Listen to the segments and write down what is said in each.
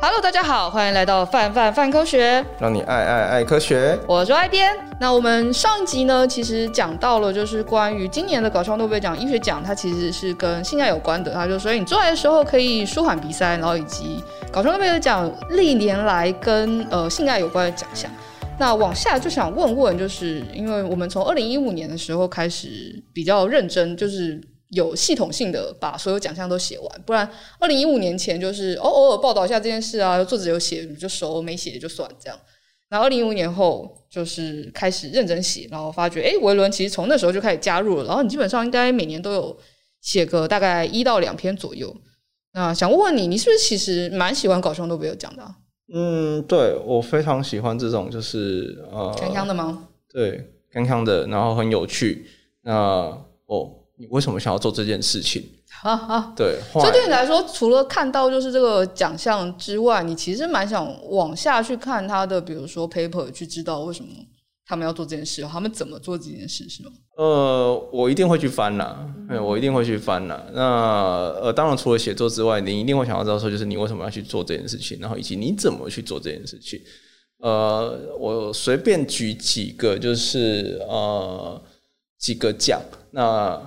Hello，大家好，欢迎来到范范范科学，让你爱爱爱科学。我是爱编。那我们上一集呢，其实讲到了就是关于今年的搞笑诺贝尔奖医学奖，它其实是跟性爱有关的。它就所以你做爱的时候可以舒缓鼻塞，然后以及搞笑诺贝尔奖历年来跟呃性爱有关的奖项。那往下就想问问，就是因为我们从二零一五年的时候开始比较认真，就是。有系统性的把所有奖项都写完，不然二零一五年前就是哦偶尔报道一下这件事啊，作者有写就熟，没写就算这样。然后二零一五年后就是开始认真写，然后发觉哎，维伦其实从那时候就开始加入了，然后你基本上应该每年都有写个大概一到两篇左右。那想问问你，你是不是其实蛮喜欢搞笑诺贝尔奖的啊？嗯，对，我非常喜欢这种就是呃，锵锵的吗？对，锵锵的，然后很有趣。那哦。你为什么想要做这件事情？啊啊，对，所以对你来说，除了看到就是这个奖项之外，你其实蛮想往下去看他的，比如说 paper，去知道为什么他们要做这件事，他们怎么做这件事，是吗？呃，我一定会去翻啦，嗯，我一定会去翻啦。那呃，当然除了写作之外，你一定会想要知道说，就是你为什么要去做这件事情，然后以及你怎么去做这件事情。呃，我随便举几个，就是呃几个奖，那。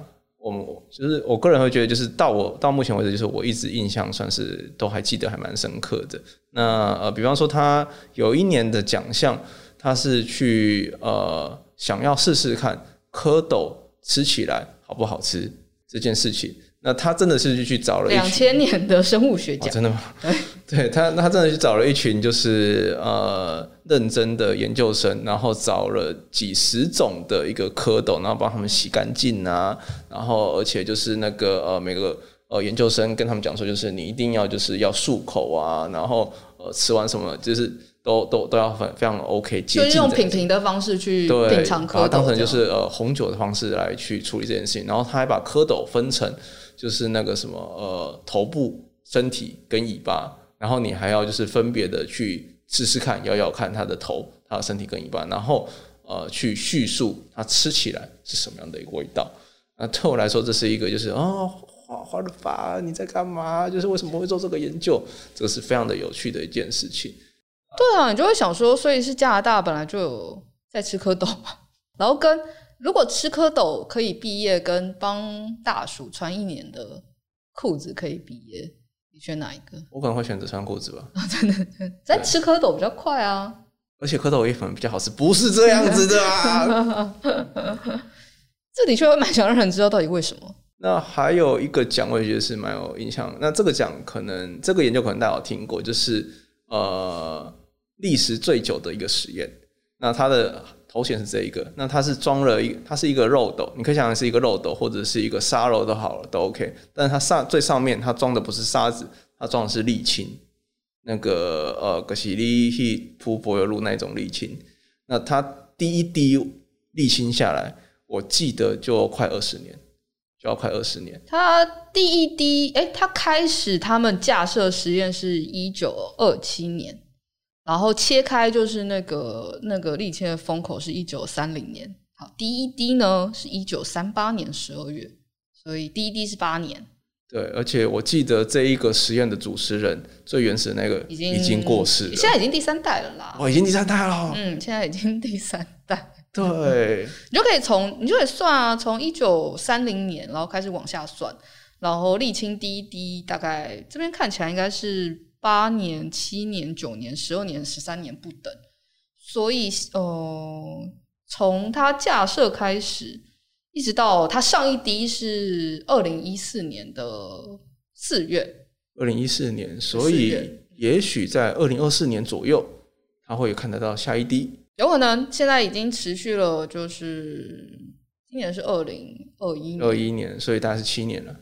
我们就是我个人会觉得，就是到我到目前为止，就是我一直印象算是都还记得还蛮深刻的。那呃，比方说他有一年的奖项，他是去呃想要试试看蝌蚪吃起来好不好吃这件事情。那他真的是去找了两千年的生物学家。哦，真的吗？对他，他真的去找了一群就是呃认真的研究生，然后找了几十种的一个蝌蚪，然后帮他们洗干净啊，然后而且就是那个呃每个呃研究生跟他们讲说，就是你一定要就是要漱口啊，然后呃吃完什么就是。都都都要很非常 OK，就是用品评的方式去品尝蝌蚪，当成就是呃红酒的方式来去处理这件事情。然后他还把蝌蚪分成就是那个什么呃头部、身体跟尾巴，然后你还要就是分别的去试试看，咬咬看它的头、它的身体跟尾巴，然后呃去叙述它吃起来是什么样的一个味道。那对我来说，这是一个就是哦，花花的发你在干嘛？就是为什么会做这个研究？这个是非常的有趣的一件事情。对啊，你就会想说，所以是加拿大本来就有在吃蝌蚪嘛，然后跟如果吃蝌蚪可以毕业，跟帮大鼠穿一年的裤子可以毕业，你选哪一个？我可能会选择穿裤子吧。真的，在吃蝌蚪比较快啊，而且蝌蚪也可能比较好吃，不是这样子的啊。这的确会蛮想让人知道到底为什么。那还有一个奖，我也觉得是蛮有印象。那这个奖可能这个研究可能大家有听过，就是呃。历时最久的一个实验，那它的头衔是这一个，那它是装了一，它是一个漏斗，你可以想象是一个漏斗或者是一个沙漏都好了，都 OK。但是它上最上面它装的不是沙子，它装的是沥青，那个呃，可是你去铺柏油路那种沥青。那它滴一滴沥青下来，我记得就快二十年，就要快二十年。它第一滴，哎，它开始他们架设实验是一九二七年。然后切开就是那个那个沥青的封口是一九三零年，好，第一滴呢是一九三八年十二月，所以第一滴是八年。对，而且我记得这一个实验的主持人最原始的那个已经已经过世了，现在已经第三代了啦。哦，已经第三代了。嗯，现在已经第三代。对，你就可以从你就可以算啊，从一九三零年然后开始往下算，然后沥青第一滴大概这边看起来应该是。八年、七年、九年、十二年、十三年不等，所以呃，从它架设开始，一直到它上一滴是二零一四年的四月。二零一四年，所以也许在二零二四年左右，它会看得到下一滴。有可能现在已经持续了，就是今年是二零二一年，二一年，所以大概是七年了。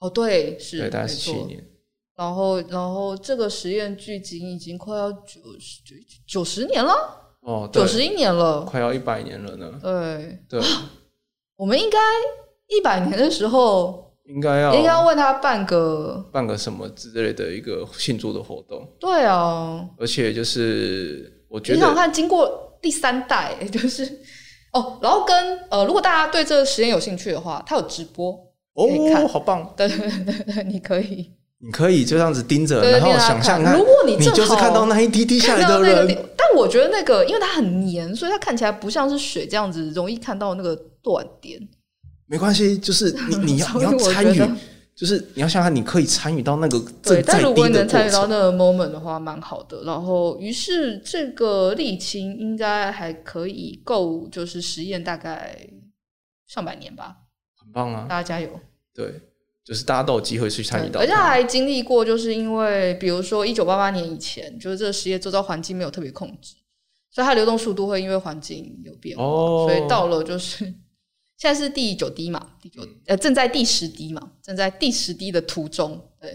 哦，对，是，对，大概是七年。然后，然后这个实验距今已经快要九十九九十年了哦，九十一年了，快要一百年了呢。对对，我们应该一百年的时候 应该要应该要为他办个办个什么之类的一个庆祝的活动。对啊，而且就是我觉得，你想看经过第三代，就是哦，然后跟呃，如果大家对这个实验有兴趣的话，他有直播哦，好棒，对对对对，你可以。你可以就这样子盯着，然后想象看，如果你你就是看到那一滴滴下来的人，那个，但我觉得那个因为它很黏，所以它看起来不像是水这样子，容易看到那个断点。没关系，就是你 你要你要参与，就是你要想想，你可以参与到那个对，但如果你能参与到那个 moment 的话，蛮好的。然后，于是这个沥青应该还可以够，就是实验大概上百年吧。很棒啊！大家加油。对，就是大家都有机会去参与到，而且还经历过，就是因为比如说一九八八年以前，就是这个实验周遭环境没有特别控制，所以它流动速度会因为环境有变化，哦、所以到了就是。现在是第九滴嘛，第九呃正在第十滴嘛，正在第十滴的途中，对，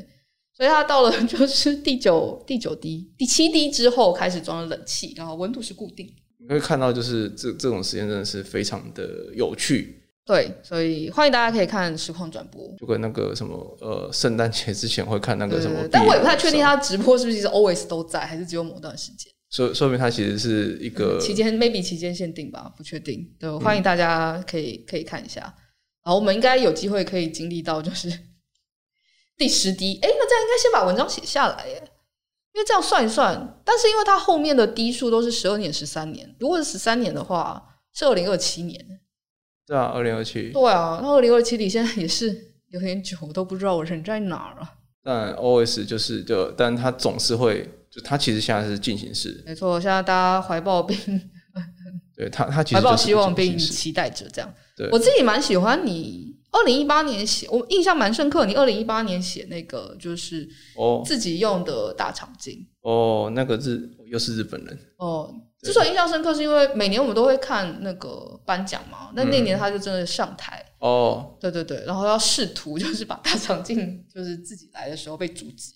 所以它到了就是 第九第九滴第七滴之后开始装了冷气，然后温度是固定。你会看到就是这这种实验真的是非常的有趣，对，所以欢迎大家可以看实况转播，就跟那个什么呃圣诞节之前会看那个什么，但我也不太确定他直播是不是其实 always 都在，还是只有某段时间。说说明他其实是一个期间，maybe 期间限定吧，不确定。对，欢迎大家可以可以看一下。然后我们应该有机会可以经历到，就是 第十滴。哎，那这样应该先把文章写下来耶，因为这样算一算。但是因为它后面的滴数都是十二年、十三年，如果是十三年的话，是二零二七年。对啊，二零二七。对啊，那二零二七离现在也是有点久，我都不知道我人在哪儿了。但 OS 就是就，但它总是会。就他其实现在是进行式，没错。现在大家怀抱并 对他，他其实怀抱希望并期待着这样。对，我自己蛮喜欢你二零一八年写，我印象蛮深刻。你二零一八年写那个就是哦，自己用的大长今哦，那个日又是日本人哦。之所以印象深刻，是因为每年我们都会看那个颁奖嘛。那那年他就真的上台哦，对对对，然后要试图就是把大长今就是自己来的时候被阻止。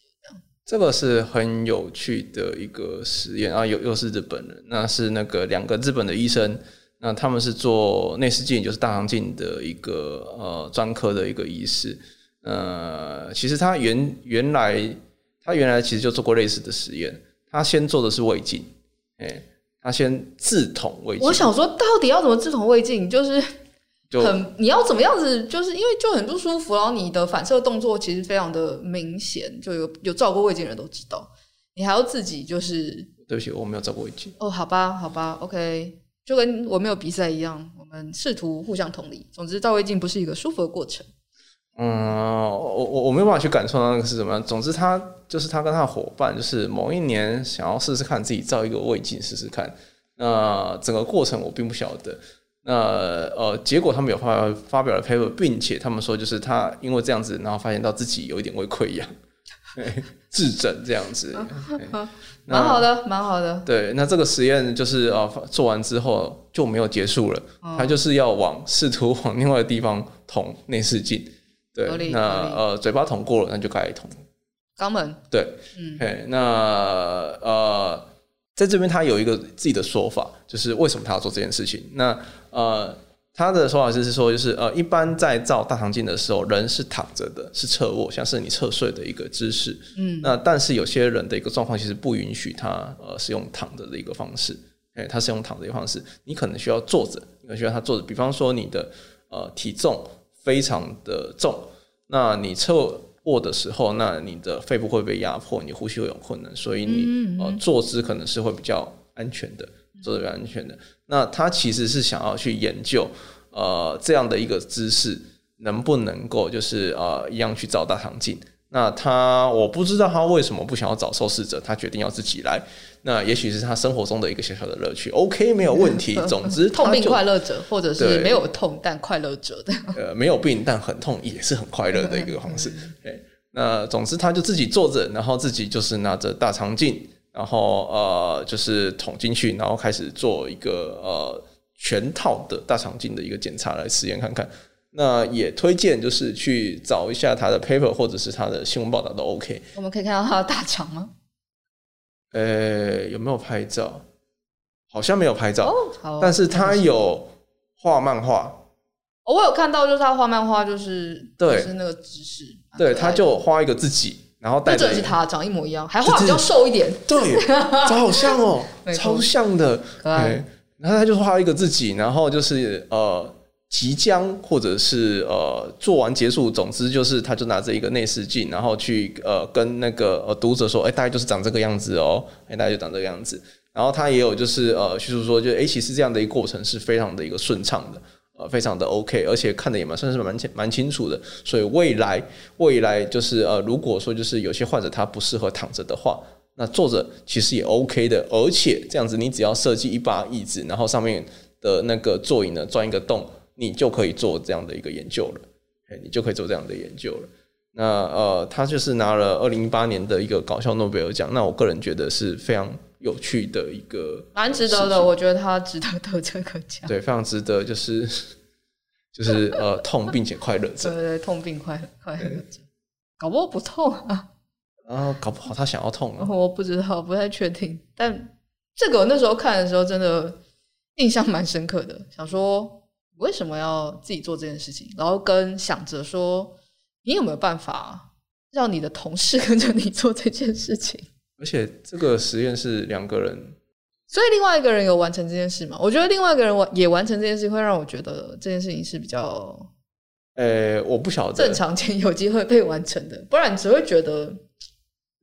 这个是很有趣的一个实验啊，又又是日本人，那是那个两个日本的医生，那他们是做内视镜，就是大肠镜的一个呃专科的一个医师，呃，其实他原原来他原来其实就做过类似的实验，他先做的是胃镜，哎，他先自捅胃镜。我想说，到底要怎么自捅胃镜？就是。很，你要怎么样子？就是因为就很不舒服，然后你的反射动作其实非常的明显，就有有照过胃镜的人都知道。你还要自己就是，对不起，我没有照过胃镜。哦，好吧，好吧，OK，就跟我没有比赛一样，我们试图互相同理。总之，照胃镜不是一个舒服的过程。嗯，我我我没有办法去感受到那个是什么。总之，他就是他跟他的伙伴，就是某一年想要试试看自己照一个胃镜试试看。那整个过程我并不晓得。那呃，结果他们有发发表了 paper，并且他们说，就是他因为这样子，然后发现到自己有一点胃溃疡，自诊这样子，蛮好的，蛮好的。对，那这个实验就是呃做完之后就没有结束了，哦、他就是要往试图往另外的地方捅内视镜。对，那呃嘴巴捅过了，那就该捅肛门。对，嗯，那呃。在这边，他有一个自己的说法，就是为什么他要做这件事情。那呃，他的说法就是说，就是呃，一般在照大肠镜的时候，人是躺着的，是侧卧，像是你侧睡的一个姿势。嗯。那但是有些人的一个状况，其实不允许他呃是用躺着的一个方式。诶，他是用躺着的一个方式，你可能需要坐着，你可能需要他坐着。比方说，你的呃体重非常的重，那你侧。卧的时候，那你的肺部会被压迫，你呼吸会有困难，所以你嗯嗯呃坐姿可能是会比较安全的，坐的比较安全的。那他其实是想要去研究呃这样的一个姿势能不能够就是呃一样去照大肠镜。那他我不知道他为什么不想要找受试者，他决定要自己来。那也许是他生活中的一个小小的乐趣。OK，没有问题。总之，痛并快乐者，或者是没有痛但快乐者的。呃，没有病但很痛也是很快乐的一个方式。对，那总之他就自己坐着，然后自己就是拿着大肠镜，然后呃就是捅进去，然后开始做一个呃全套的大肠镜的一个检查来实验看看。那也推荐就是去找一下他的 paper 或者是他的新闻报道都 OK。我们可以看到他的大肠吗？呃、欸，有没有拍照？好像没有拍照，哦、但是他有画漫画。我有看到，就是他画漫画，就是对，就是那个姿势。对，他就画一个自己，然后带着是他长一模一样，还画比较瘦一点。对，长好像哦，超像的。可爱。然后他就画一个自己，然后就是呃，即将或者是呃做完结束，总之就是他就拿着一个内视镜，然后去呃跟那个呃读者说，哎、欸，大概就是长这个样子哦，哎、欸，大概就长这个样子。然后他也有就是呃叙述说，就哎、欸，其实这样的一个过程是非常的一个顺畅的，呃，非常的 OK，而且看的也蛮算是蛮清蛮清楚的。所以未来未来就是呃，如果说就是有些患者他不适合躺着的话，那坐着其实也 OK 的。而且这样子，你只要设计一把椅子，然后上面的那个座椅呢钻一个洞。你就可以做这样的一个研究了，你就可以做这样的研究了。那呃，他就是拿了二零一八年的一个搞笑诺贝尔奖。那我个人觉得是非常有趣的一个，蛮值得的。我觉得他值得得这个奖，对，非常值得。就是 就是呃，痛并且快乐着，对对对，痛并快快乐着，搞不好不痛啊，啊，搞不好他想要痛啊，我不知道，不太确定。但这个我那时候看的时候，真的印象蛮深刻的，想说。为什么要自己做这件事情？然后跟想着说，你有没有办法让你的同事跟着你做这件事情？而且这个实验是两个人，所以另外一个人有完成这件事吗？我觉得另外一个人完也完成这件事，会让我觉得这件事情是比较……呃，我不晓得正常且 有机会被完成的，不然你只会觉得……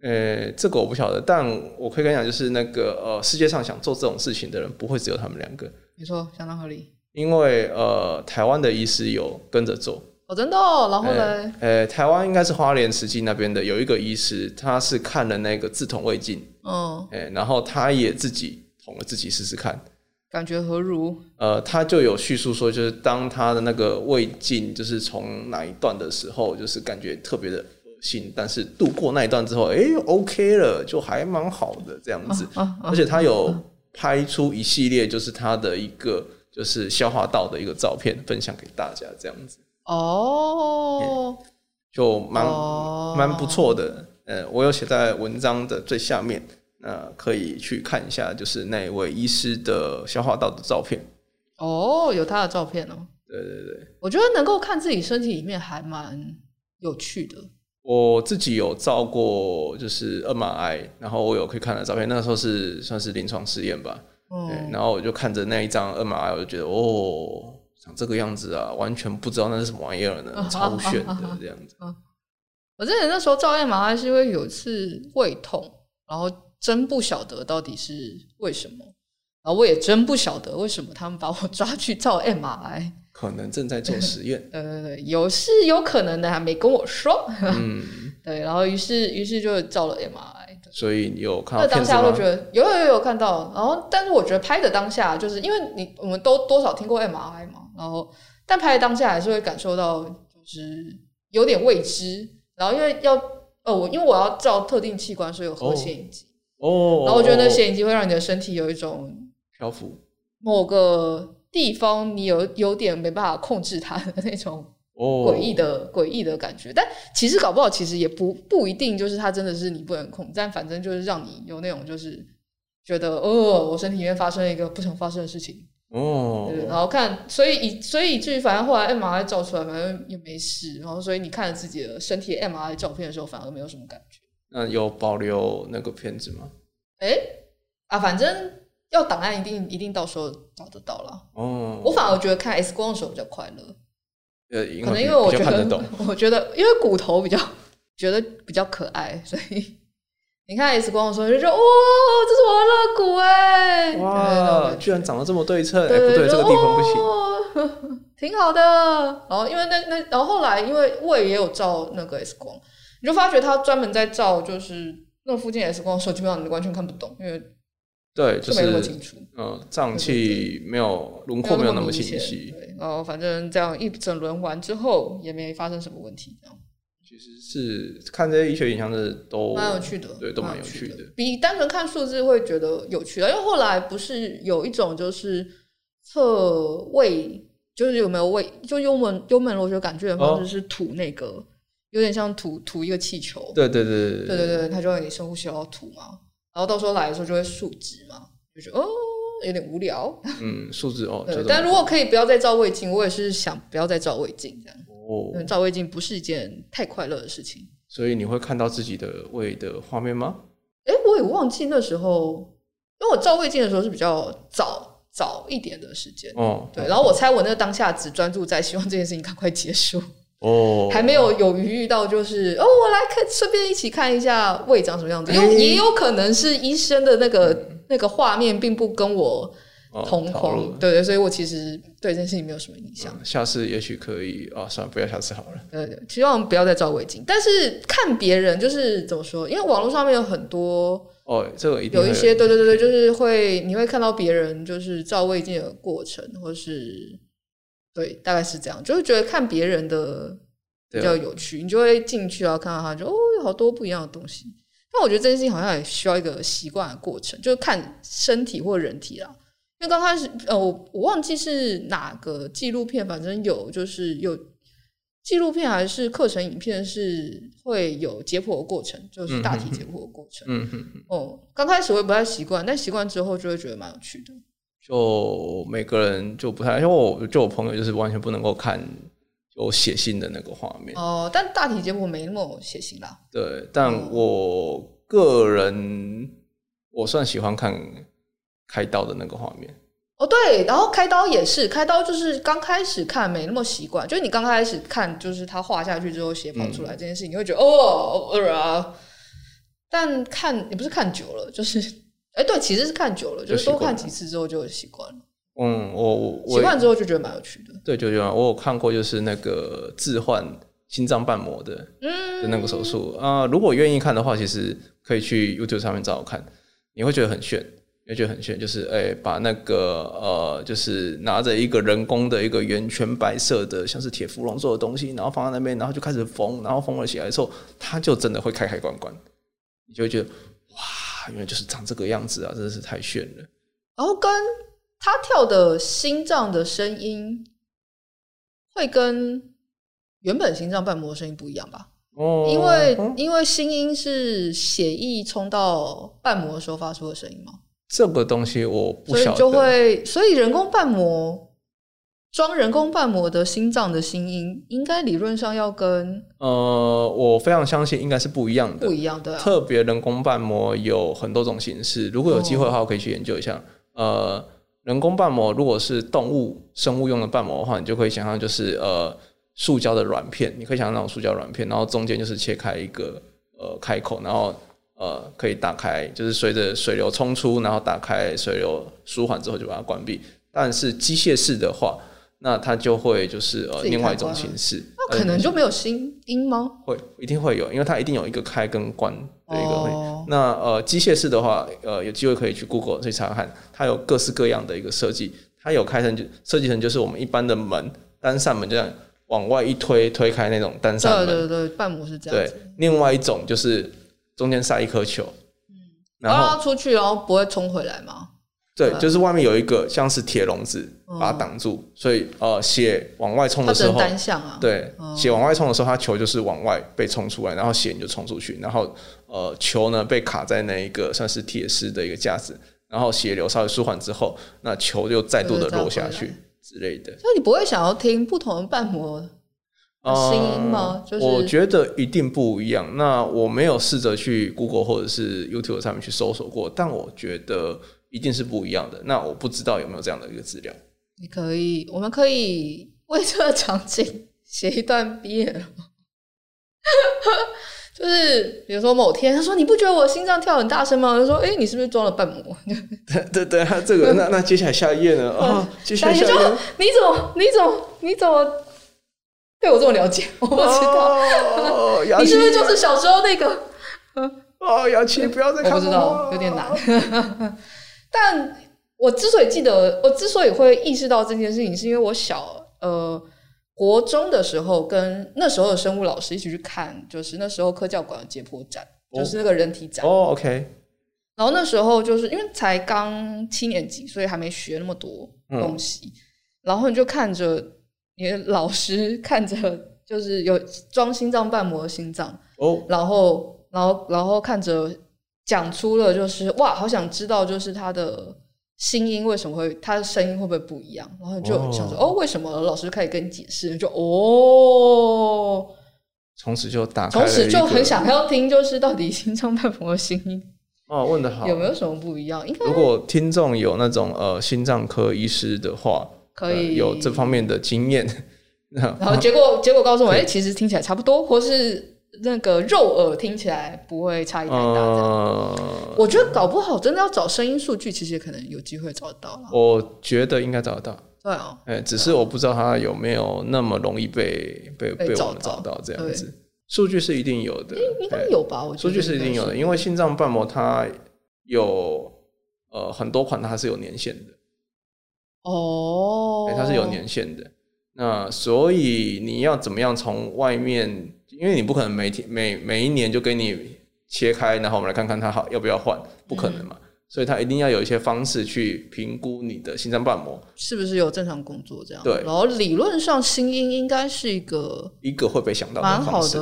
呃，这个我不晓得，但我可以跟你讲，就是那个呃，世界上想做这种事情的人，不会只有他们两个。没错，相当合理。因为呃，台湾的医师有跟着做哦，真的哦。然后呢？呃、欸，台湾应该是花莲慈济那边的有一个医师，他是看了那个自捅胃镜，嗯，哎，然后他也自己捅了自己试试看，感觉何如？呃，他就有叙述说，就是当他的那个胃镜就是从哪一段的时候，就是感觉特别的恶心，但是度过那一段之后，哎、欸，OK 了，就还蛮好的这样子。啊啊啊、而且他有拍出一系列，就是他的一个。就是消化道的一个照片分享给大家，这样子哦，就蛮蛮不错的。呃，我有写在文章的最下面，那可以去看一下，就是那位医师的消化道的照片。哦，有他的照片哦。对对对，我觉得能够看自己身体里面还蛮有趣的。我自己有照过，就是二马癌然后我有可以看的照片，那个时候是算是临床试验吧。嗯，然后我就看着那一张二马癌我就觉得哦，长这个样子啊，完全不知道那是什么玩意儿呢，超炫的这样子。我记得那时候照 MRI 是因为有一次胃痛，然后真不晓得到底是为什么，然后我也真不晓得为什么他们把我抓去照 MRI，可能正在做实验。对对对，有是有可能的，还没跟我说。嗯，对，然后于是于是就照了 MRI。所以你有看到当下会觉得有有有有看到，然后但是我觉得拍的当下，就是因为你我们都多少听过 MRI 嘛，然后但拍的当下还是会感受到就是有点未知，然后因为要呃我因为我要照特定器官，所以有核显影剂哦，然后我觉得那显影机会让你的身体有一种漂浮，某个地方你有有点没办法控制它的那种。诡异的诡异的感觉，但其实搞不好，其实也不不一定就是它真的是你不能控制，但反正就是让你有那种就是觉得哦，我身体里面发生了一个不想发生的事情哦，对，然后看，所以以所以以至于反正后来 MRI 照出来，反正也没事，然后所以你看了自己的身体 MRI 照片的时候，反而没有什么感觉。那有保留那个片子吗？哎、欸、啊，反正要档案一定一定到时候找得到了哦。我反而觉得看 X 光的时候比较快乐。可能因为 我觉得，我觉得因为骨头比较觉得比较可爱，所以你看 X 光的时候就说哇，这是我的肋骨哎，哇，居然长得这么对称，哎，不对，这个地方不行，挺好的。然后因为那那然后后来因为胃也有照那个 X 光，你就发觉他专门在照就是那附近 X 光的时候，基本上你完全看不懂，因为。对，就是嗯，脏器没有轮廓，没有那么清晰。对，然后反正这样一整轮完之后，也没发生什么问题。这样其实是看这些医学影像的都蛮有趣的，对，都蛮有趣的。比单纯看数字会觉得有趣的，因为后来不是有一种就是测胃，就是有没有胃，就幽门幽门螺旋杆菌的方式是吐那个，哦、有点像吐吐一个气球。对对对对对对对，他就让你深呼吸要吐嘛。然后到时候来的时候就会数值嘛，就觉得哦有点无聊。嗯，数字哦。对，但如果可以不要再照胃镜，我也是想不要再照胃镜这样。哦。照胃镜不是一件太快乐的事情。所以你会看到自己的胃的画面吗？哎，我也忘记那时候，因为我照胃镜的时候是比较早早一点的时间。哦，对，然后我猜我那个当下只专注在希望这件事情赶快结束。哦，还没有有余裕到，就是哦，我来看，顺便一起看一下胃长什么样子。因为也有可能是医生的那个、嗯、那个画面并不跟我同框，哦、对对，所以我其实对这件事情没有什么印象。嗯、下次也许可以啊、哦，算了，不要下次好了。对对，希望不要再照胃镜。但是看别人就是怎么说？因为网络上面有很多哦，这个一定有一些，对对对对，就是会你会看到别人就是照胃镜的过程，或是。对，大概是这样，就是觉得看别人的比较有趣，啊、你就会进去然后看到他就哦，有好多不一样的东西。但我觉得这件事情好像也需要一个习惯的过程，就是看身体或人体啦。因为刚开始呃，我我忘记是哪个纪录片，反正有就是有纪录片还是课程影片是会有解剖的过程，就是大体解剖的过程。嗯嗯嗯。哦，刚开始我也不太习惯，但习惯之后就会觉得蛮有趣的。就每个人就不太，因为我就我朋友就是完全不能够看有血腥的那个画面哦，但大体解剖没那么血腥啦。对，但我个人我算喜欢看开刀的那个画面。哦，对，然后开刀也是，开刀就是刚开始看没那么习惯，就是你刚开始看就是他画下去之后血跑出来这件事情，嗯、你会觉得哦，呃啊，但看也不是看久了，就是。哎，对，其实是看久了，就是多看几次之后就习惯了。嗯，我我习惯之后就觉得蛮有趣的。对，就就我有看过，就是那个置换心脏瓣膜的，嗯，的那个手术啊、呃。如果愿意看的话，其实可以去 YouTube 上面找我看，你会觉得很炫，你会觉得很炫。就是哎，把那个呃，就是拿着一个人工的一个圆圈白色的，像是铁芙蓉做的东西，然后放在那边，然后就开始缝，然后缝了起来之后，它就真的会开开关关，你就会觉得哇。原来就是长这个样子啊，真的是太炫了。然后跟他跳的心脏的声音，会跟原本心脏瓣膜的声音不一样吧？哦，因为、嗯、因为心音是血液冲到瓣膜的时候发出的声音吗？这个东西我不晓得。所以就会，所以人工瓣膜。装人工瓣膜的心脏的心音，应该理论上要跟呃，我非常相信应该是不一样的，不一样的、啊。特别人工瓣膜有很多种形式，如果有机会的话，我可以去研究一下。哦、呃，人工瓣膜如果是动物生物用的瓣膜的话，你就可以想象就是呃，塑胶的软片，你可以想象那种塑胶软片，然后中间就是切开一个呃开口，然后呃可以打开，就是随着水流冲出，然后打开水流舒缓之后就把它关闭。但是机械式的话，那它就会就是呃另外一种形式，那可能就没有心音吗？会，一定会有，因为它一定有一个开跟关的一个。哦、那呃机械式的话，呃有机会可以去 Google 去查看，它有各式各样的一个设计，它有开成就设计成就是我们一般的门单扇门这样往外一推推开那种单扇门。对对对，半模是这样。对，另外一种就是中间塞一颗球，嗯，然后出去然后不会冲回来吗？对，就是外面有一个像是铁笼子把它挡住，嗯、所以呃血往外冲的时候，单向啊，对，嗯、血往外冲的时候，它球就是往外被冲出来，然后血你就冲出去，然后呃球呢被卡在那一个算是铁丝的一个架子，然后血流稍微舒缓之后，那球就再度的落下去之类的。所以你不会想要听不同的瓣膜的声音吗？就是我觉得一定不一样。那我没有试着去 Google 或者是 YouTube 上面去搜索过，但我觉得。一定是不一样的。那我不知道有没有这样的一个资料。你可以，我们可以 为这个场景写一段 BL。就是比如说某天，他说：“你不觉得我心脏跳很大声吗？”他说：“哎、欸，你是不是装了瓣膜？” 对对对，这个那那接下来下一页呢？啊、哦，接下来下一页，你怎么你怎么你怎么对我这么了解？我不知道，你是不是就是小时候那个？哦，雅琪，不要再看我，不知道，有点难。但我之所以记得，我之所以会意识到这件事情，是因为我小呃国中的时候，跟那时候的生物老师一起去看，就是那时候科教馆的解剖展，就是那个人体展。哦，OK。然后那时候就是因为才刚七年级，所以还没学那么多东西。然后你就看着你的老师看着，就是有装心脏瓣膜的心脏哦，然后然后然后看着。讲出了就是哇，好想知道就是他的心音为什么会，他的声音会不会不一样？然后就想说哦，哦，为什么？老师开始跟你解释，就哦，从此就打开，从此就很想要听，就是到底心脏瓣膜的心音 哦，问的好。有没有什么不一样？应该如果听众有那种呃心脏科医师的话，可以、呃、有这方面的经验。然后结果结果告诉我，哎、欸，其实听起来差不多，或是那个肉耳听起来不会差异太大。呃，我觉得搞不好真的要找声音数据，其实也可能有机会找得到。我觉得应该找得到。对哦，哎、欸，只是我不知道它有没有那么容易被被被我们找到这样子。数据是一定有的，应该有吧？我觉得数据是一定有的，因为心脏瓣膜它有呃很多款，它是有年限的。哦，它是有年限的。那所以你要怎么样从外面？因为你不可能每天每每一年就给你切开，然后我们来看看它好要不要换，不可能嘛。嗯所以它一定要有一些方式去评估你的心脏瓣膜是不是有正常工作这样。对，然后理论上心音应该是一个一个会被想到。蛮好的，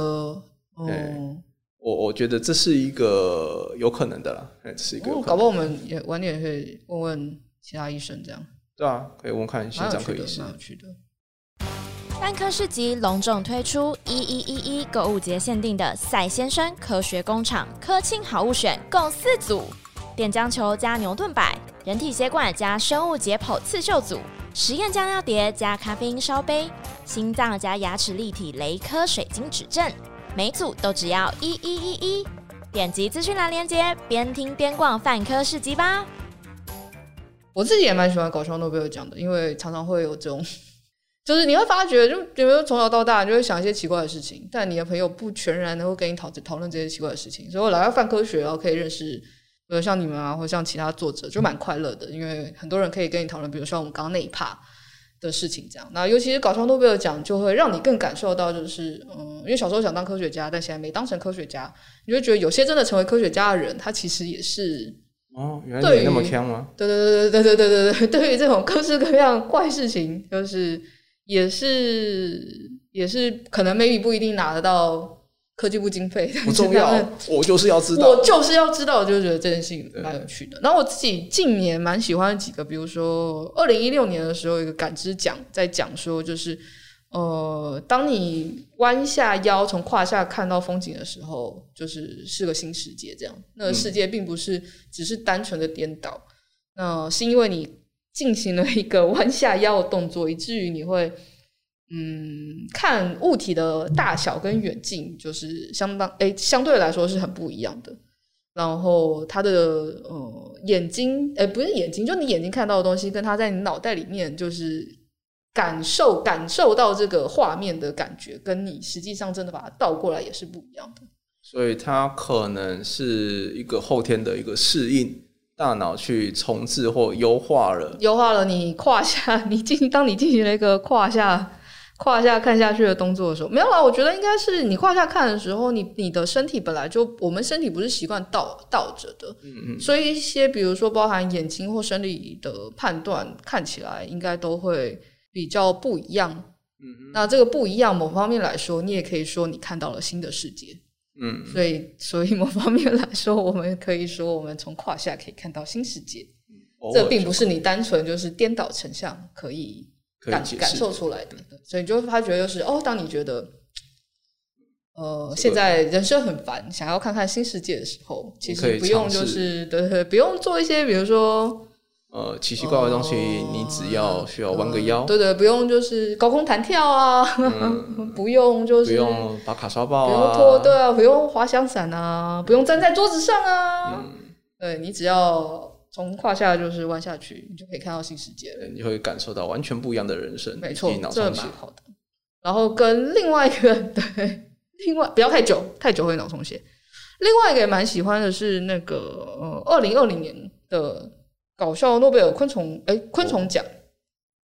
嗯，我我觉得这是一个有可能的啦，这是一个。搞不好我们也晚点可以问问其他医生这样。对啊，可以问看心脏科医生。蛮有趣的。泛科市集隆重推出一一一一购物节限定的赛先生科学工厂科清好物选，共四组。点浆球加牛顿摆，人体血管加生物解剖刺绣组，实验酱料碟加咖啡因烧杯，心脏加牙齿立体雷科水晶指针，每组都只要一一一一。点击资讯栏链接，边听边逛泛科市集吧。我自己也蛮喜欢搞笑诺贝尔奖的，因为常常会有这种，就是你会发觉，就比如说从小到大，你就会想一些奇怪的事情，但你的朋友不全然能够跟你讨讨论这些奇怪的事情，所以我来到泛科学，然后可以认识。比如像你们啊，或像其他作者，就蛮快乐的，因为很多人可以跟你讨论，比如说我们刚刚那一趴的事情，这样。那尤其是搞笑诺贝尔奖，就会让你更感受到，就是嗯，因为小时候想当科学家，但现在没当成科学家，你会觉得有些真的成为科学家的人，他其实也是哦，原来你那么强吗？对对对对对对对对对，对于这种各式各样怪事情，就是也是也是可能 maybe 不一定拿得到。科技部经费不重要，我就是要知道，我就是要知道，我就觉得这件事情蛮有趣的。然后我自己近年蛮喜欢几个，比如说二零一六年的时候，一个感知奖在讲说，就是呃，当你弯下腰从胯下看到风景的时候，就是是个新世界。这样，那个世界并不是只是单纯的颠倒，那、呃、是因为你进行了一个弯下腰的动作，以至于你会。嗯，看物体的大小跟远近，就是相当诶、欸，相对来说是很不一样的。然后他的呃眼睛，诶、欸，不是眼睛，就你眼睛看到的东西，跟他在你脑袋里面就是感受感受到这个画面的感觉，跟你实际上真的把它倒过来也是不一样的。所以它可能是一个后天的一个适应，大脑去重置或优化了，优化了你胯下，你进当你进行了一个胯下。胯下看下去的动作的时候，没有啦。我觉得应该是你胯下看的时候，你你的身体本来就，我们身体不是习惯倒倒着的，嗯嗯。所以一些比如说包含眼睛或生理的判断，看起来应该都会比较不一样。那这个不一样，某方面来说，你也可以说你看到了新的世界。嗯。所以，所以某方面来说，我们可以说，我们从胯下可以看到新世界。嗯。这并不是你单纯就是颠倒成像可以。感感受出来的，所以你就会发觉就是哦，当你觉得，呃，现在人生很烦，想要看看新世界的时候，其实不用就是对对，不用做一些比如说呃奇奇怪怪的东西，你只要需要弯个腰，对对，不用就是高空弹跳啊，不用就是不用把卡刷爆，不用拖对啊，不用滑翔伞啊，不用站在桌子上啊，对你只要。从胯下就是弯下去，你就可以看到新世界了。你会感受到完全不一样的人生。没错，这蛮好的。然后跟另外一个 对，另外不要太久，太久会脑充血。另外一个也蛮喜欢的是那个呃，二零二零年的搞笑诺贝尔昆虫哎昆虫奖，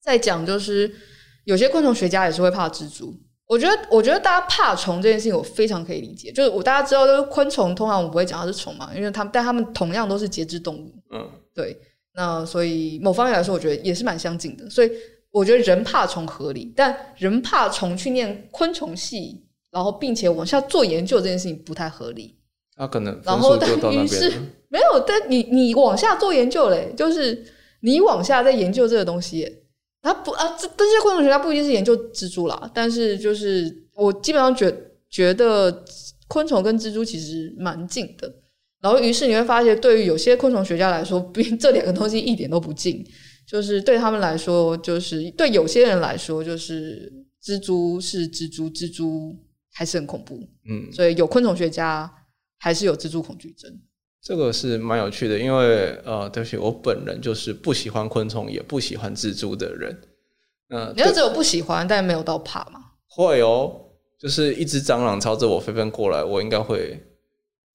在讲就是有些昆虫学家也是会怕蜘蛛。我觉得，我觉得大家怕虫这件事情，我非常可以理解。就是我大家知道，就是昆虫，通常我们不会讲它是虫嘛，因为它们，但它们同样都是节肢动物。嗯，对。那所以某方面来说，我觉得也是蛮相近的。所以我觉得人怕虫合理，但人怕虫去念昆虫系，然后并且往下做研究这件事情不太合理。那、啊、可能，然后等于是没有，但你你往下做研究嘞，就是你往下在研究这个东西。他不啊，这这些昆虫学家不一定是研究蜘蛛啦，但是就是我基本上觉觉得昆虫跟蜘蛛其实蛮近的。然后于是你会发现，对于有些昆虫学家来说，这两个东西一点都不近。就是对他们来说，就是对有些人来说，就是蜘蛛是蜘蛛，蜘蛛还是很恐怖。嗯，所以有昆虫学家还是有蜘蛛恐惧症。这个是蛮有趣的，因为呃，对不起，我本人就是不喜欢昆虫，也不喜欢蜘蛛的人。呃，你要只有不喜欢，但没有到怕吗？会哦，就是一只蟑螂朝着我飞奔过来，我应该会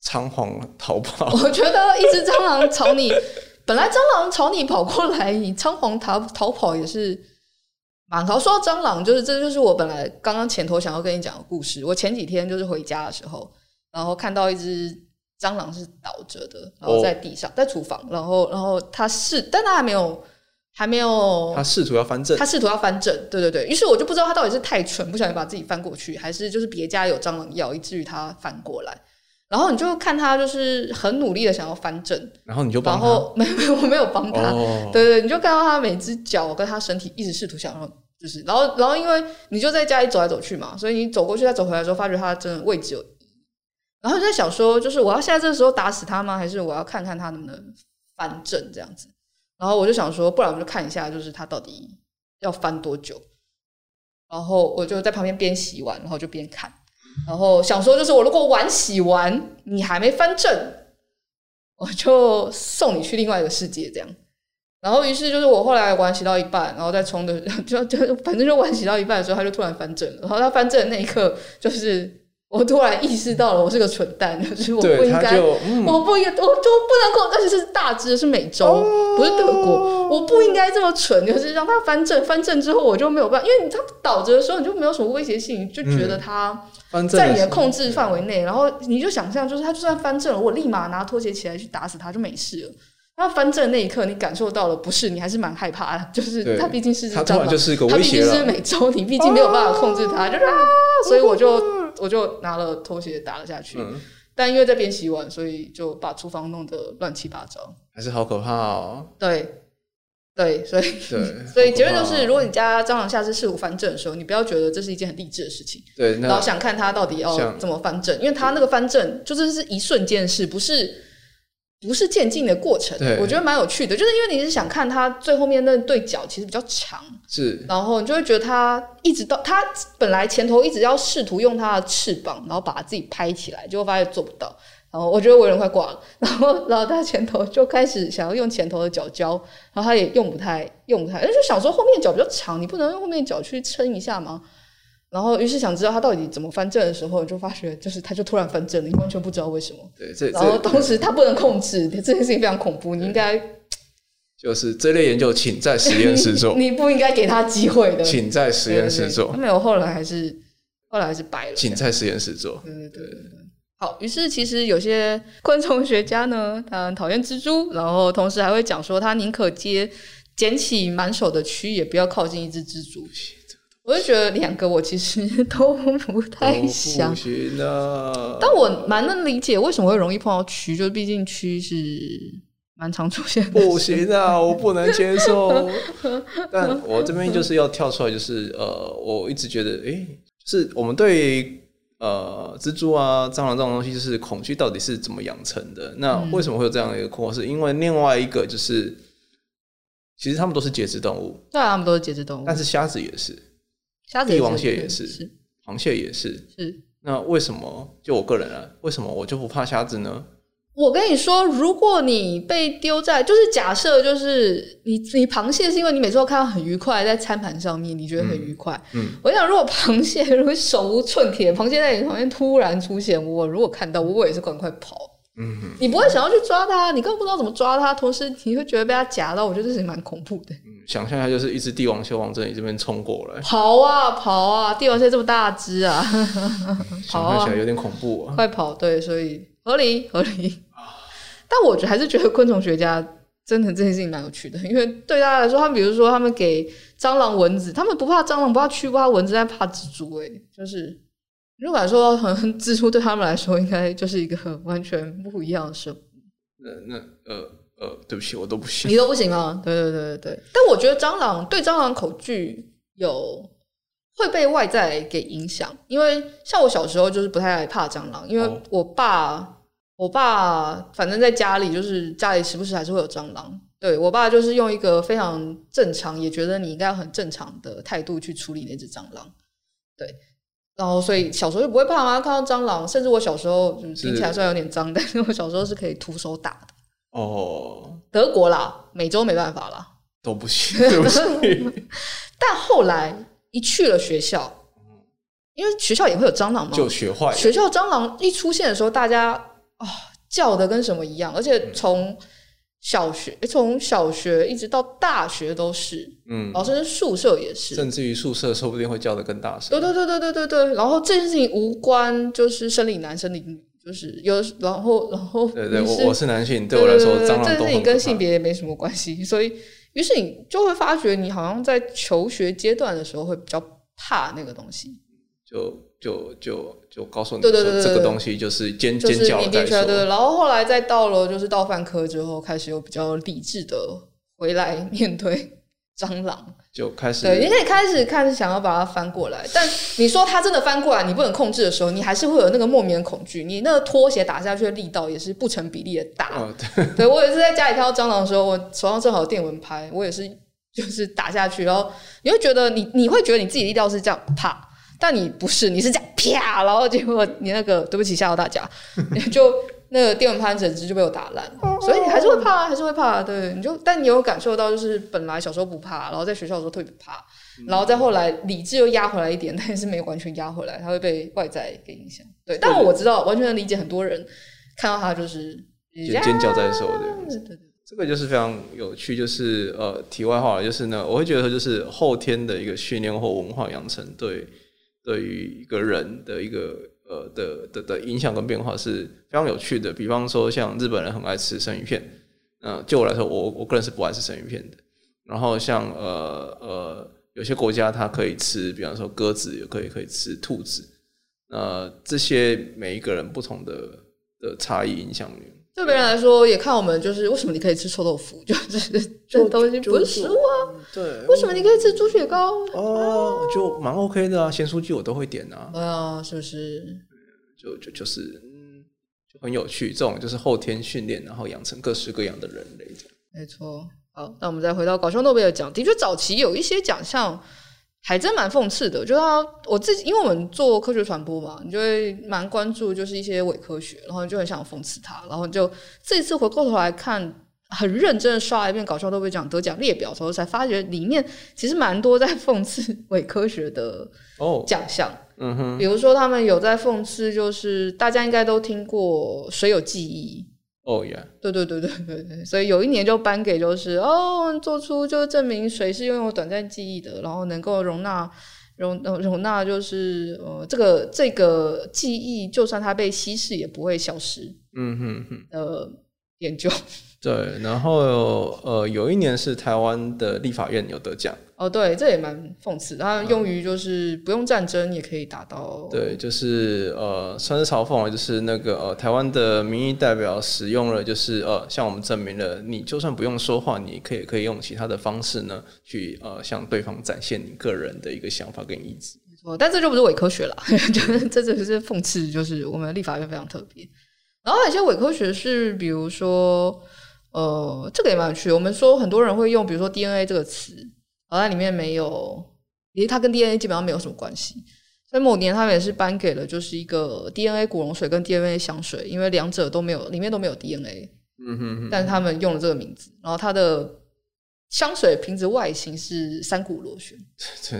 仓皇逃跑。我觉得一只蟑螂朝你。本来蟑螂朝你跑过来，你仓皇逃逃跑也是蛮好。说到蟑螂，就是这就是我本来刚刚前头想要跟你讲的故事。我前几天就是回家的时候，然后看到一只蟑螂是倒着的，然后在地上，在厨房，然后然后他试，但他还没有还没有，他试图要翻正，他试图要翻正，对对对。于是我就不知道他到底是太蠢，不小心把自己翻过去，还是就是别家有蟑螂药，以至于他翻过来。然后你就看他就是很努力的想要翻正，然后你就帮他，然后 没有我没有帮他，哦、对对，你就看到他每只脚跟他身体一直试图想要就是，然后然后因为你就在家里走来走去嘛，所以你走过去再走回来的时候，发觉他真的位置有移，然后就在想说，就是我要现在这个时候打死他吗？还是我要看看他能不能翻正这样子？然后我就想说，不然我就看一下，就是他到底要翻多久？然后我就在旁边边洗碗，然后就边看。然后想说，就是我如果碗洗完你还没翻正，我就送你去另外一个世界这样。然后于是就是我后来碗洗到一半，然后再冲的，就就反正就碗洗到一半的时候，他就突然翻正了。然后他翻正的那一刻，就是。我突然意识到了，我是个蠢蛋，就是我不应该，嗯、我不应该，我就不能够，而且是大只，是美洲，哦、不是德国，我不应该这么蠢，就是让他翻正，翻正之后我就没有办法，因为他倒着的时候你就没有什么威胁性，就觉得他在你的控制范围内，然后你就想象，就是他就算翻正了，我立马拿拖鞋起来去打死他就没事了。他翻正那一刻，你感受到了不是，你还是蛮害怕的，就是他毕竟是他毕竟是美洲，你毕竟没有办法控制他，就是啊，所以我就我就拿了拖鞋打了下去，但因为在边洗碗，所以就把厨房弄得乱七八糟，还是好可怕哦。对对，所以 所以结论就是，如果你家蟑螂下次试图翻正的时候，你不要觉得这是一件很励志的事情，对，然后想看它到底要怎么翻正，因为它那个翻正就是是一瞬间事，不是。不是渐进的过程，我觉得蛮有趣的，就是因为你是想看他最后面那对角其实比较长，是，然后你就会觉得他一直到他本来前头一直要试图用他的翅膀，然后把它自己拍起来，结果发现做不到，然后我觉得我人快挂了，然后然后他前头就开始想要用前头的脚胶，然后他也用不太用不太，就想说后面脚比较长，你不能用后面脚去撑一下吗？然后，于是想知道他到底怎么翻正的时候，就发觉就是他就突然翻正了，你完全不知道为什么。对，这然后同时他不能控制，这件事情非常恐怖。你应该就是这类研究，请在实验室做。你不应该给他机会的，请在实验室做。他没有，后来还是后来还是白了。请在实验室做。对对对对。好，于是其实有些昆虫学家呢，他很讨厌蜘蛛，然后同时还会讲说，他宁可接捡起满手的蛆，也不要靠近一只蜘蛛。我就觉得两个我其实 都不太想，但我蛮能理解为什么会容易碰到蛆，就是毕竟蛆是蛮常出现的。不行啊，我不能接受。但我这边就是要跳出来，就是呃，我一直觉得，诶、欸，是我们对呃蜘蛛啊、蟑螂这种东西，就是恐惧到底是怎么养成的？那为什么会有这样的一个困惑？是因为另外一个就是，其实他们都是节肢动物，对啊，他们都是节肢动物，但是虾子也是。帝王蟹也是，是螃蟹也是，是。那为什么就我个人啊？为什么我就不怕虾子呢？我跟你说，如果你被丢在，就是假设，就是你你螃蟹是因为你每次都看到很愉快在餐盘上面，你觉得很愉快。嗯，嗯，我想如果螃蟹如果手无寸铁，螃蟹在你旁边突然出现，我如果看到，我也是赶快跑。嗯，你不会想要去抓它，你根本不知道怎么抓它，同时你会觉得被它夹到，我觉得这是蛮恐怖的。嗯，想象一下，就是一只帝王蟹往这里这边冲过来，跑啊跑啊，帝王蟹这么大只啊，跑起来有点恐怖啊，快跑！对，所以合理合理。但我觉得还是觉得昆虫学家真的这件事情蛮有趣的，因为对大家来说，他们比如说他们给蟑螂、蚊子，他们不怕蟑螂，不怕蛆，不怕蚊子，但怕蜘蛛。哎，就是。如果来说，可能蜘蛛对他们来说，应该就是一个完全不一样的生物。那那呃呃，对不起，我都不行。你都不行吗？对对对对对。但我觉得蟑螂对蟑螂恐惧有会被外在给影响，因为像我小时候就是不太害怕蟑螂，因为我爸我爸反正在家里就是家里时不时还是会有蟑螂。对，我爸就是用一个非常正常，也觉得你应该很正常的态度去处理那只蟑螂。对，然后所以小时候就不会怕吗？看到蟑螂，甚至我小时候听起来虽然有点脏，但是我小时候是可以徒手打的。哦，德国啦，美洲没办法啦，都不行，对不起。但后来一去了学校，因为学校也会有蟑螂嘛，就学坏了。学校蟑螂一出现的时候，大家啊、哦、叫的跟什么一样，而且从小学从小学一直到大学都是，嗯，然后甚至宿舍也是，甚至于宿舍说不定会叫的更大声。对对对对对对对。然后这件事情无关，就是生理男生理女。就是有，然后，然后，对对，我我是男性，对我来说，蟑螂都。这是你跟性别也没什么关系，所以，于是你就会发觉，你好像在求学阶段的时候会比较怕那个东西。就就就就告诉你说，这个东西就是尖尖叫再说。对，然后后来再到了就是到饭科之后，开始有比较理智的回来面对蟑螂。就开始，对，你可以开始开始想要把它翻过来，但你说它真的翻过来，你不能控制的时候，你还是会有那个莫名的恐惧。你那个拖鞋打下去的力道也是不成比例的大。哦、对，对我也是在家里看到蟑螂的时候，我手上正好有电蚊拍，我也是就是打下去，然后你会觉得你你会觉得你自己力道是这样啪，但你不是，你是这样啪，然后结果你那个对不起吓到大家，就。那个电蚊拍整只就被我打烂，所以你还是会怕，还是会怕。对，你就但你有感受到，就是本来小时候不怕，然后在学校的时候特别怕，然后再后来理智又压回来一点，但是没有完全压回来，它会被外在给影响。对，但我知道，完全能理解很多人看到它就是就尖叫在手的。对对对，这个就是非常有趣，就是呃，题外话就是呢，我会觉得说，就是后天的一个训练或文化养成，对，对于一个人的一个。呃的的的影响跟变化是非常有趣的。比方说，像日本人很爱吃生鱼片，嗯、呃，就我来说，我我个人是不爱吃生鱼片的。然后像呃呃，有些国家它可以吃，比方说鸽子，也可以可以吃兔子。呃，这些每一个人不同的的差异影响。对别人来说，也看我们就是为什么你可以吃臭豆腐，就是这东西不是食物啊。对，为什么你可以吃猪血糕？哦，就蛮 OK 的啊，咸酥鸡我都会点啊。对啊，是不是？就就就是嗯，就很有趣。这种就是后天训练，然后养成各式各样的人类。没错。好，那我们再回到搞笑诺贝尔奖，的确早期有一些奖项。还真蛮讽刺的，就是他我自己，因为我们做科学传播嘛，你就会蛮关注，就是一些伪科学，然后你就很想讽刺他，然后就这次回过头来看，很认真的刷了一遍搞笑诺贝尔奖得奖列表的时候，才发觉里面其实蛮多在讽刺伪科学的哦奖项，嗯哼，比如说他们有在讽刺，就是大家应该都听过水有记忆。哦呀，对对对对对对，所以有一年就颁给就是哦，做出就证明谁是拥有短暂记忆的，然后能够容纳容容纳就是呃这个这个记忆，就算它被稀释也不会消失。嗯哼哼，呃，研究。对，然后呃，有一年是台湾的立法院有得奖哦，对，这也蛮讽刺，它用于就是不用战争也可以达到，对，就是呃，算是嘲讽，就是那个呃，台湾的民意代表使用了，就是呃，向我们证明了，你就算不用说话，你可以可以用其他的方式呢，去呃向对方展现你个人的一个想法跟意志。没错，但这就不是伪科学了，就是这只是讽刺，就是我们立法院非常特别。然后有些伪科学是，比如说。呃，这个也蛮有趣。我们说很多人会用，比如说 DNA 这个词，好像里面没有，其实它跟 DNA 基本上没有什么关系。所以某年他们也是颁给了，就是一个 DNA 古龙水跟 DNA 香水，因为两者都没有，里面都没有 DNA。嗯哼哼。但是他们用了这个名字，然后它的。香水瓶子外形是三股螺旋，觉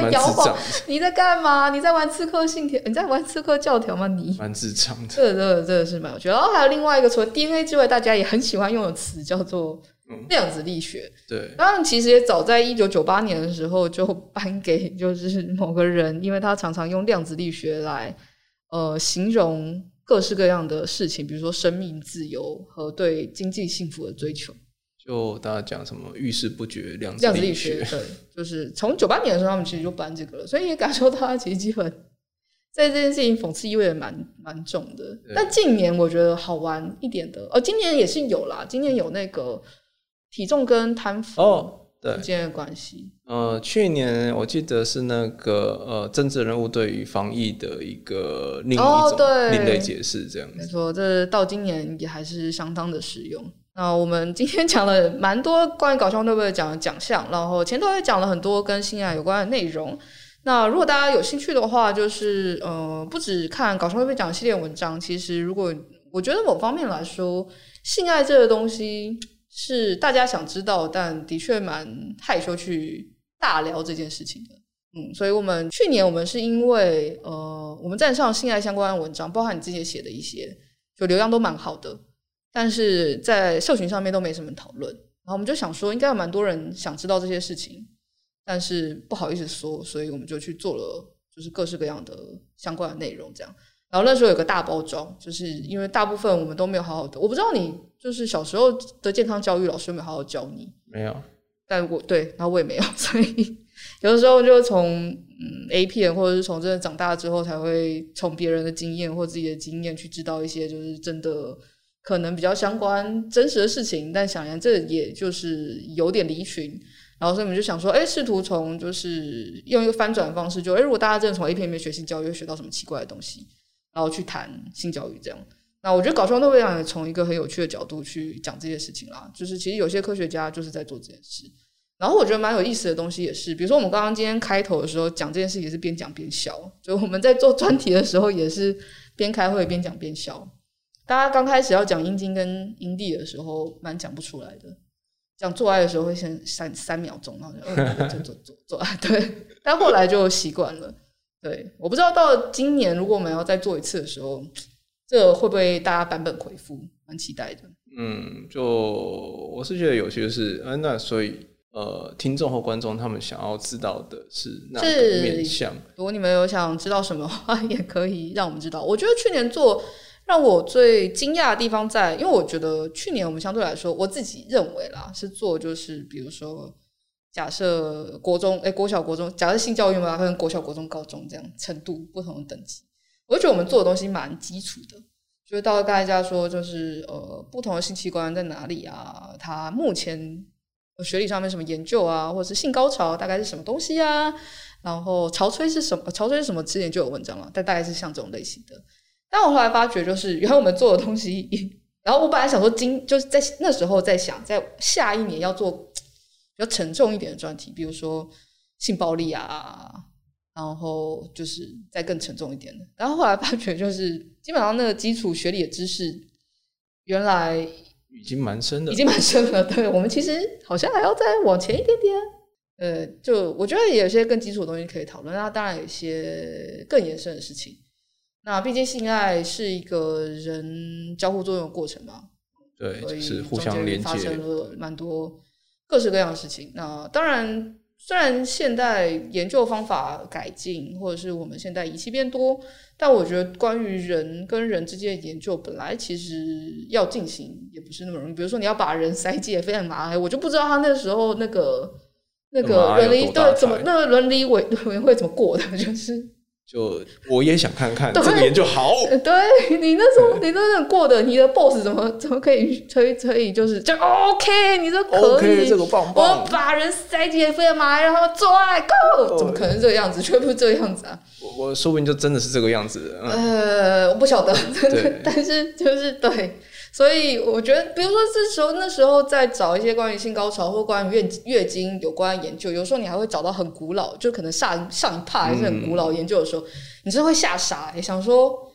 得 摇晃。你在干嘛？你在玩刺客信条？你在玩刺客教条吗？你蛮智障的。这个、这个、这个是蛮有趣的。然后还有另外一个，除了 DNA 之外，大家也很喜欢用的词叫做量子力学。嗯、对，当然其实也早在一九九八年的时候就颁给就是某个人，因为他常常用量子力学来呃形容各式各样的事情，比如说生命、自由和对经济幸福的追求。就大家讲什么遇事不决量子力学，对，就是从九八年的时候，他们其实就搬这个了，所以也感受到他其实基本在这件事情讽刺意味也蛮蛮重的。但近年我觉得好玩一点的，哦，今年也是有啦，今年有那个体重跟贪腐哦，对之间的关系。呃，去年我记得是那个呃，政治人物对于防疫的一个另一种、哦、对另类解释，这样子。没错，这到今年也还是相当的实用。那我们今天讲了蛮多关于搞笑诺贝尔奖的奖项，然后前头也讲了很多跟性爱有关的内容。那如果大家有兴趣的话，就是呃，不止看搞笑诺贝尔奖系列文章，其实如果我觉得某方面来说，性爱这个东西是大家想知道，但的确蛮害羞去大聊这件事情的。嗯，所以我们去年我们是因为呃，我们站上性爱相关的文章，包含你自己写的一些，就流量都蛮好的。但是在社群上面都没什么讨论，然后我们就想说，应该有蛮多人想知道这些事情，但是不好意思说，所以我们就去做了，就是各式各样的相关的内容，这样。然后那时候有个大包装，就是因为大部分我们都没有好好的，我不知道你就是小时候的健康教育老师有没有好好教你？没有，但我对，然后我也没有，所以有的时候就从嗯 A 片，或者是从真的长大之后，才会从别人的经验或自己的经验去知道一些就是真的。可能比较相关真实的事情，但想来这也就是有点离群，然后所以我们就想说，哎，试图从就是用一个翻转的方式就，哎，如果大家真的从 A 片里面学性教育，会学到什么奇怪的东西，然后去谈性教育这样。那我觉得搞笑诺贝尔也从一个很有趣的角度去讲这些事情啦，就是其实有些科学家就是在做这件事。然后我觉得蛮有意思的东西也是，比如说我们刚刚今天开头的时候讲这件事，也是边讲边笑，就我们在做专题的时候也是边开会边讲边笑。大家刚开始要讲阴茎跟阴蒂的时候，蛮讲不出来的。讲做爱的时候会先三三秒钟，然后就做做做做爱。对，但后来就习惯了。对，我不知道到今年如果我们要再做一次的时候，这会不会大家版本回复？蛮期待的。嗯，就我是觉得有些是，嗯，那所以呃，听众或观众他们想要知道的是哪个面向？如果你们有想知道什么话，也可以让我们知道。我觉得去年做。让我最惊讶的地方在，因为我觉得去年我们相对来说，我自己认为啦，是做就是比如说，假设国中诶、国小国中，假设性教育嘛，分国小国中高中这样程度不同的等级，我就觉得我们做的东西蛮基础的，就是到大家说就是呃，不同的性器官在哪里啊？它目前学历上面什么研究啊，或者是性高潮大概是什么东西啊？然后潮吹是什么？潮吹是什么？之前就有文章了，但大概是像这种类型的。但我后来发觉，就是原来我们做的东西，然后我本来想说，今就是在那时候在想，在下一年要做比较沉重一点的专题，比如说性暴力啊，然后就是再更沉重一点的。然后后来发觉，就是基本上那个基础学理的知识，原来已经蛮深的，已经蛮深了。对，我们其实好像还要再往前一点点。呃，就我觉得有些更基础的东西可以讨论。那当然有一些更延伸的事情。那毕竟性爱是一个人交互作用的过程嘛，对，就是互相连接，发生了蛮多各式各样的事情。那当然，虽然现代研究方法改进，或者是我们现代仪器变多，但我觉得关于人跟人之间的研究，本来其实要进行也不是那么容易。比如说，你要把人塞进非常麻烦，我就不知道他那时候那个那个伦理对怎么那个伦理委委员会怎么过的，就是。就我也想看看这个研究好，对你那时候你那种过的，你的 boss 怎么怎么可以可以可以就是就 OK，你这可以。这个棒棒，我把人塞进肺嘛，然后做爱 go，怎么可能这个样子？绝不是这个样子啊！我我说不定就真的是这个样子。嗯、呃，我不晓得，真的，但是就是对。所以我觉得，比如说这时候那时候在找一些关于性高潮或关于月月经有关的研究，有时候你还会找到很古老，就可能上上一派还是很古老研究的时候，嗯、你真的会吓傻，也想说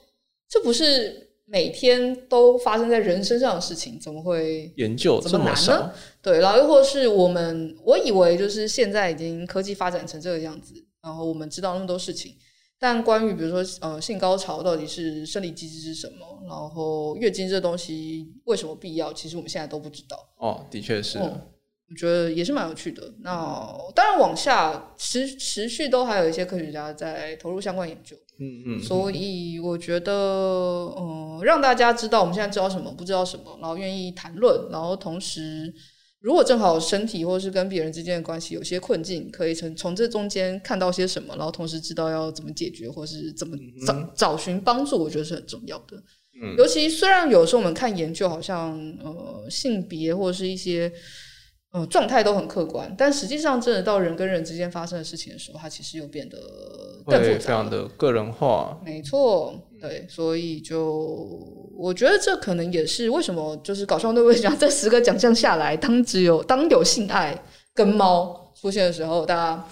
这不是每天都发生在人身上的事情，怎么会研究这么难呢？对，然后又或是我们，我以为就是现在已经科技发展成这个样子，然后我们知道那么多事情。但关于比如说呃性高潮到底是生理机制是什么，然后月经这东西为什么必要，其实我们现在都不知道。哦，的确是。嗯，我觉得也是蛮有趣的。那当然往下持持续都还有一些科学家在投入相关研究。嗯嗯。所以我觉得嗯，让大家知道我们现在知道什么，不知道什么，然后愿意谈论，然后同时。如果正好身体或是跟别人之间的关系有些困境，可以从从这中间看到些什么，然后同时知道要怎么解决，或是怎么找、嗯、找寻帮助，我觉得是很重要的。嗯，尤其虽然有时候我们看研究，好像呃性别或者是一些嗯状态都很客观，但实际上真的到人跟人之间发生的事情的时候，它其实又变得更复杂，非常的个人化。没错，对，所以就我觉得这可能也是为什么就是搞笑诺贝尔奖这十个奖项下来，当只有当有性爱跟猫出现的时候，大家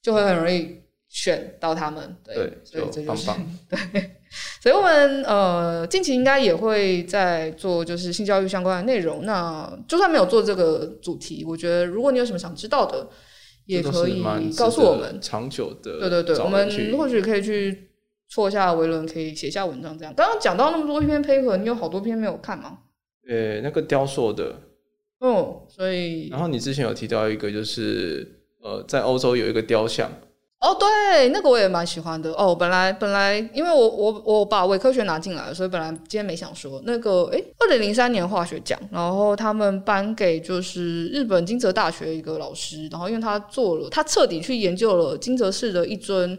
就会很容易选到他们。对，对所以这就是 对。所以我们呃近期应该也会在做就是性教育相关的内容。那就算没有做这个主题，我觉得如果你有什么想知道的，也可以告诉我们。长久的，对对对，我们或许可以去戳一下维伦，可以写下文章这样。刚刚讲到那么多篇 paper，你有好多篇没有看吗？呃，那个雕塑的，哦，所以然后你之前有提到一个，就是呃，在欧洲有一个雕像。哦，对，那个我也蛮喜欢的。哦，本来本来，因为我我我把伪科学拿进来了，所以本来今天没想说那个。诶，二零零三年化学奖，然后他们颁给就是日本金泽大学一个老师，然后因为他做了，他彻底去研究了金泽市的一尊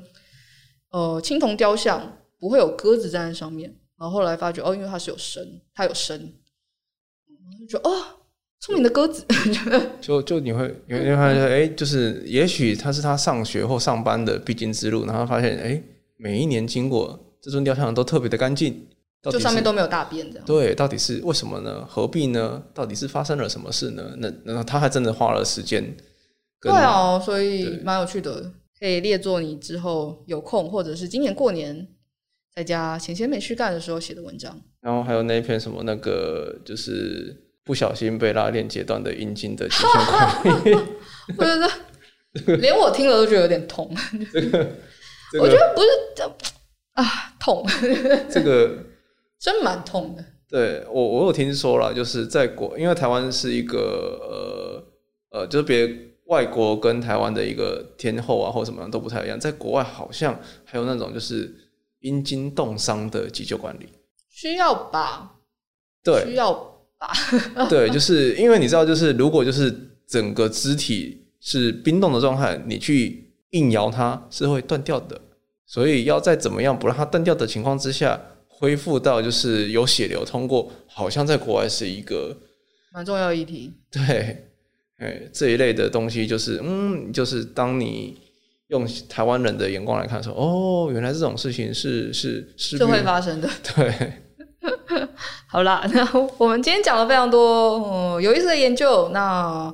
呃青铜雕像，不会有鸽子站在上面，然后后来发觉哦，因为它是有神，它有神，就哦。聪明的鸽子，就就你会你会发现，哎，就是也许他是他上学或上班的必经之路，然后发现，哎，每一年经过这尊雕像都特别的干净，就上面都没有大便这样。对，到底是为什么呢？何必呢？到底是发生了什么事呢？那那他还真的花了时间。对哦，所以蛮有趣的，可以列作你之后有空或者是今年过年在家闲闲没事干的时候写的文章。然后还有那一篇什么那个就是。不小心被拉链截断的阴茎的急性溃疡，不是这，连我听了都觉得有点痛。这个，这个、我觉得不是这啊，痛。这个真蛮痛的。对我，我有听说了，就是在国，因为台湾是一个呃呃，就是别外国跟台湾的一个天后啊，或什么都不太一样。在国外好像还有那种就是阴茎冻伤的急救管理，需要吧？对，需要。对，就是因为你知道，就是如果就是整个肢体是冰冻的状态，你去硬摇它是会断掉的，所以要在怎么样不让它断掉的情况之下，恢复到就是有血流通过，好像在国外是一个蛮重要的议题。对，哎，这一类的东西就是，嗯，就是当你用台湾人的眼光来看说，哦，原来这种事情是是是是会发生的，对。好啦，那我们今天讲了非常多嗯有意思的研究，那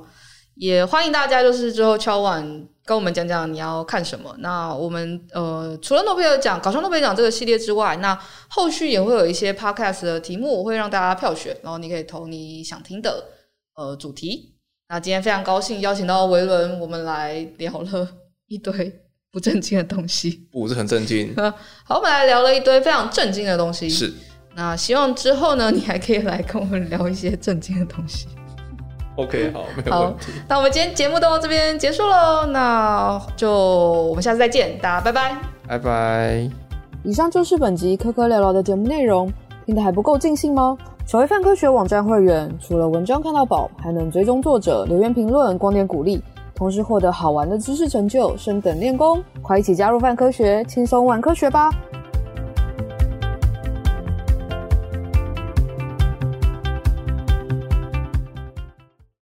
也欢迎大家就是之后敲碗跟我们讲讲你要看什么。那我们呃除了诺贝尔奖搞笑诺贝尔奖这个系列之外，那后续也会有一些 podcast 的题目，我会让大家票选，然后你可以投你想听的呃主题。那今天非常高兴邀请到维伦，我们来聊了一堆不正经的东西，不是很正经。好，我们来聊了一堆非常正经的东西，是。那希望之后呢，你还可以来跟我们聊一些正经的东西。OK，好，没有问题。好，那我们今天节目到这边结束喽，那就我们下次再见，大家拜拜，拜拜。以上就是本集科科聊聊的节目内容，听得还不够尽兴吗？成为泛科学网站会员，除了文章看到宝，还能追踪作者、留言评论、光点鼓励，同时获得好玩的知识成就、升等练功。快一起加入泛科学，轻松玩科学吧！